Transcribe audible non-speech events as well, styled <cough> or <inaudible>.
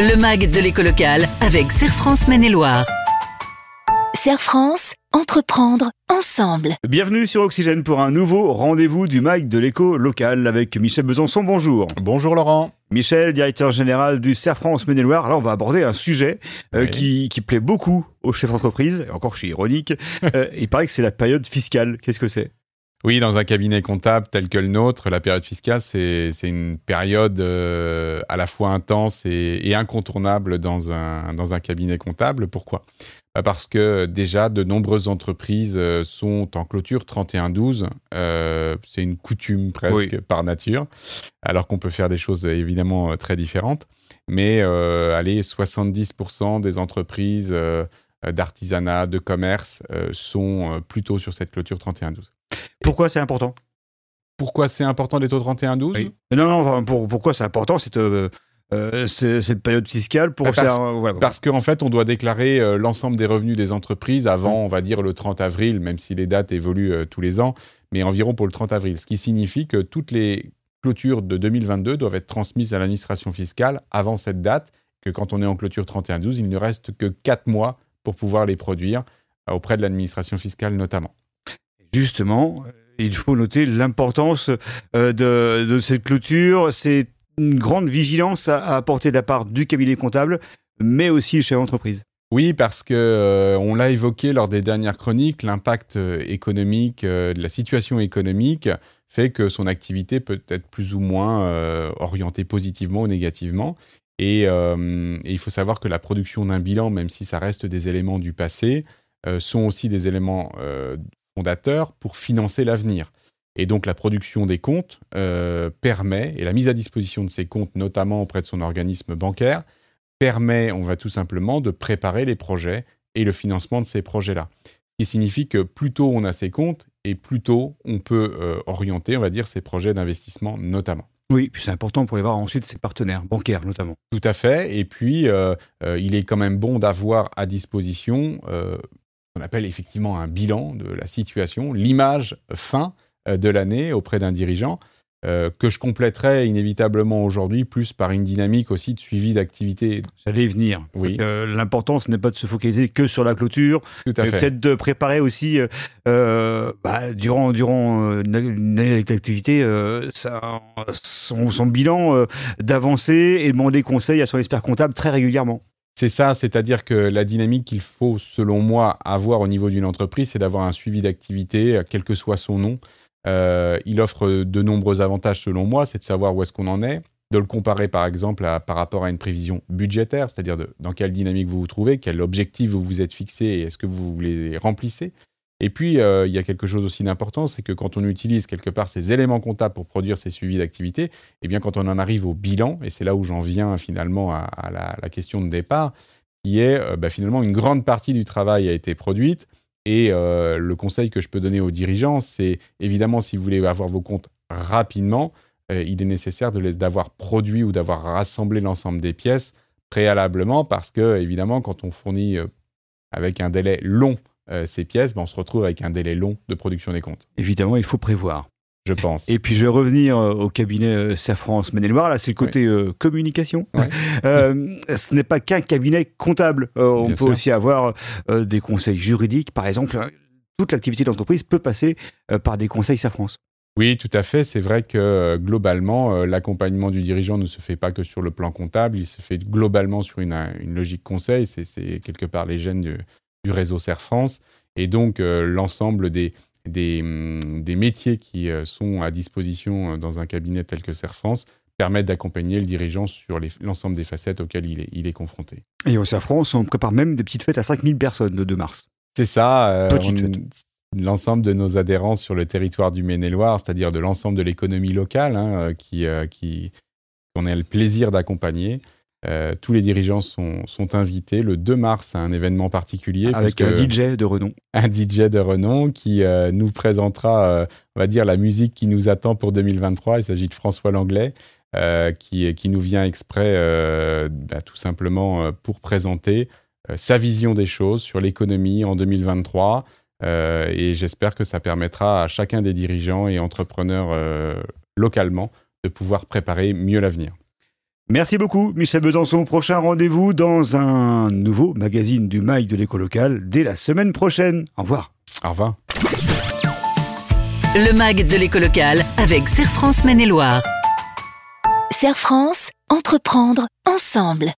Le MAG de l'éco locale avec Serre France Maine-et-Loire. Serre France, entreprendre ensemble. Bienvenue sur Oxygène pour un nouveau rendez-vous du MAG de l'éco local avec Michel Besançon. Bonjour. Bonjour Laurent. Michel, directeur général du Serre France Maine-et-Loire. Là, on va aborder un sujet euh, qui, qui, plaît beaucoup aux chefs d'entreprise. Encore, je suis ironique. <laughs> euh, il paraît que c'est la période fiscale. Qu'est-ce que c'est? Oui, dans un cabinet comptable tel que le nôtre, la période fiscale, c'est une période euh, à la fois intense et, et, incontournable dans un, dans un cabinet comptable. Pourquoi? Bah Parce que déjà, de nombreuses entreprises euh, sont en clôture 31-12. Euh, c'est une coutume presque oui. par nature, alors qu'on peut faire des choses évidemment très différentes. Mais euh, allez, 70% des entreprises d'artisanat, de commerce sont plutôt sur cette clôture 31-12. Pourquoi c'est important? Pourquoi c'est important d'être au 31-12 oui. Non, non, pour, pourquoi c'est important cette, euh, cette période fiscale pour parce, ça, ouais, parce qu'en fait, on doit déclarer euh, l'ensemble des revenus des entreprises avant, on va dire, le 30 avril, même si les dates évoluent euh, tous les ans, mais environ pour le 30 avril. Ce qui signifie que toutes les clôtures de 2022 doivent être transmises à l'administration fiscale avant cette date, que quand on est en clôture 31-12, il ne reste que 4 mois pour pouvoir les produire auprès de l'administration fiscale notamment justement, il faut noter l'importance de, de, cette clôture. C'est une grande vigilance à, apporter de la part du cabinet comptable, mais aussi chez l'entreprise. Oui, parce que euh, on l'a évoqué lors des dernières chroniques, l'impact économique, euh, de la situation économique fait que son activité peut être plus ou moins euh, orientée positivement ou négativement. Et, il faut savoir que la production d'un bilan, même si ça reste des éléments du passé, sont aussi des éléments fondateurs pour financer l'avenir. Et donc la production des comptes euh, permet, et la mise à disposition de ces comptes, notamment auprès de son organisme bancaire, permet, on va tout simplement, de préparer les projets et le financement de ces projets-là. Ce qui signifie que plus tôt on a ces comptes, et plus tôt on peut euh, orienter, on va dire, ces projets d'investissement notamment. Oui, puis c'est important pour y voir ensuite ses partenaires bancaires notamment. Tout à fait. Et puis, euh, euh, il est quand même bon d'avoir à disposition euh, on appelle effectivement un bilan de la situation, l'image fin de l'année auprès d'un dirigeant, euh, que je compléterai inévitablement aujourd'hui plus par une dynamique aussi de suivi d'activité. J'allais y venir. Oui. Euh, L'important, ce n'est pas de se focaliser que sur la clôture, mais peut-être de préparer aussi, euh, bah, durant, durant une année d'activité, son, son, bilan d'avancer et demander conseil à son expert comptable très régulièrement. C'est ça, c'est-à-dire que la dynamique qu'il faut, selon moi, avoir au niveau d'une entreprise, c'est d'avoir un suivi d'activité, quel que soit son nom. Euh, il offre de nombreux avantages, selon moi, c'est de savoir où est-ce qu'on en est, de le comparer, par exemple, par rapport à une prévision budgétaire, c'est-à-dire dans quelle dynamique vous vous trouvez, quel objectif vous vous êtes fixé et est-ce que vous les remplissez. Et puis, euh, il y a quelque chose aussi d'important, c'est que quand on utilise quelque part ces éléments comptables pour produire ces suivis d'activité, eh bien, quand on en arrive au bilan, et c'est là où j'en viens finalement à, la, question de départ, qui est euh, bah, finalement une grande partie du travail a été produite. Et euh, le conseil que je peux donner aux dirigeants, c'est évidemment, si vous voulez avoir vos comptes rapidement, il est nécessaire d'avoir produit ou d'avoir rassemblé l'ensemble des pièces préalablement, parce que évidemment, quand on fournit avec un délai long ces pièces, ben, on se retrouve avec un délai long de production des comptes. Évidemment, il faut prévoir. Je pense. Et puis je vais revenir au cabinet Serre France Maine-et-Loire. Là, c'est le côté oui. euh, communication. Oui. <laughs> euh, ce n'est pas qu'un cabinet comptable. Euh, on peut sûr. aussi avoir euh, des conseils juridiques. Par exemple, toute l'activité d'entreprise peut passer euh, par des conseils France. Oui, tout à fait. C'est vrai que euh, globalement, euh, l'accompagnement du dirigeant ne se fait pas que sur le plan comptable, il se fait globalement sur une, une logique conseil. C'est quelque part les gènes du, du réseau Serre France. Et donc, euh, l'ensemble des, des, des, métiers qui euh, sont à disposition euh, dans un cabinet tel que Serre France permettent d'accompagner le dirigeant sur l'ensemble des facettes auxquelles il est, il est confronté. Et au Serre France, on prépare même des petites fêtes à 5000 personnes le 2 mars. C'est ça. Euh, l'ensemble de nos adhérents sur le territoire du Maine-et-Loire, c'est-à-dire de l'ensemble de l'économie locale, hein, qui, euh, qui, qu'on a le plaisir d'accompagner. Euh, tous les dirigeants sont, sont, invités le 2 mars à un événement particulier. Avec un DJ de renom. Un DJ de renom qui euh, nous présentera, euh, on va dire, la musique qui nous attend pour 2023. Il s'agit de François Langlais, qui, qui nous vient exprès, bah, tout simplement, pour présenter sa vision des choses sur l'économie en 2023. Euh, et j'espère que ça permettra à chacun des dirigeants et entrepreneurs localement de pouvoir préparer mieux l'avenir. Merci beaucoup, Michel Besançon. Prochain rendez-vous dans un nouveau magazine du MAI de l'éco local dès la semaine prochaine. Au revoir. Au revoir. Le MAG de l'éco local avec Serre France Maine-et-Loire. Serre France, entreprendre ensemble.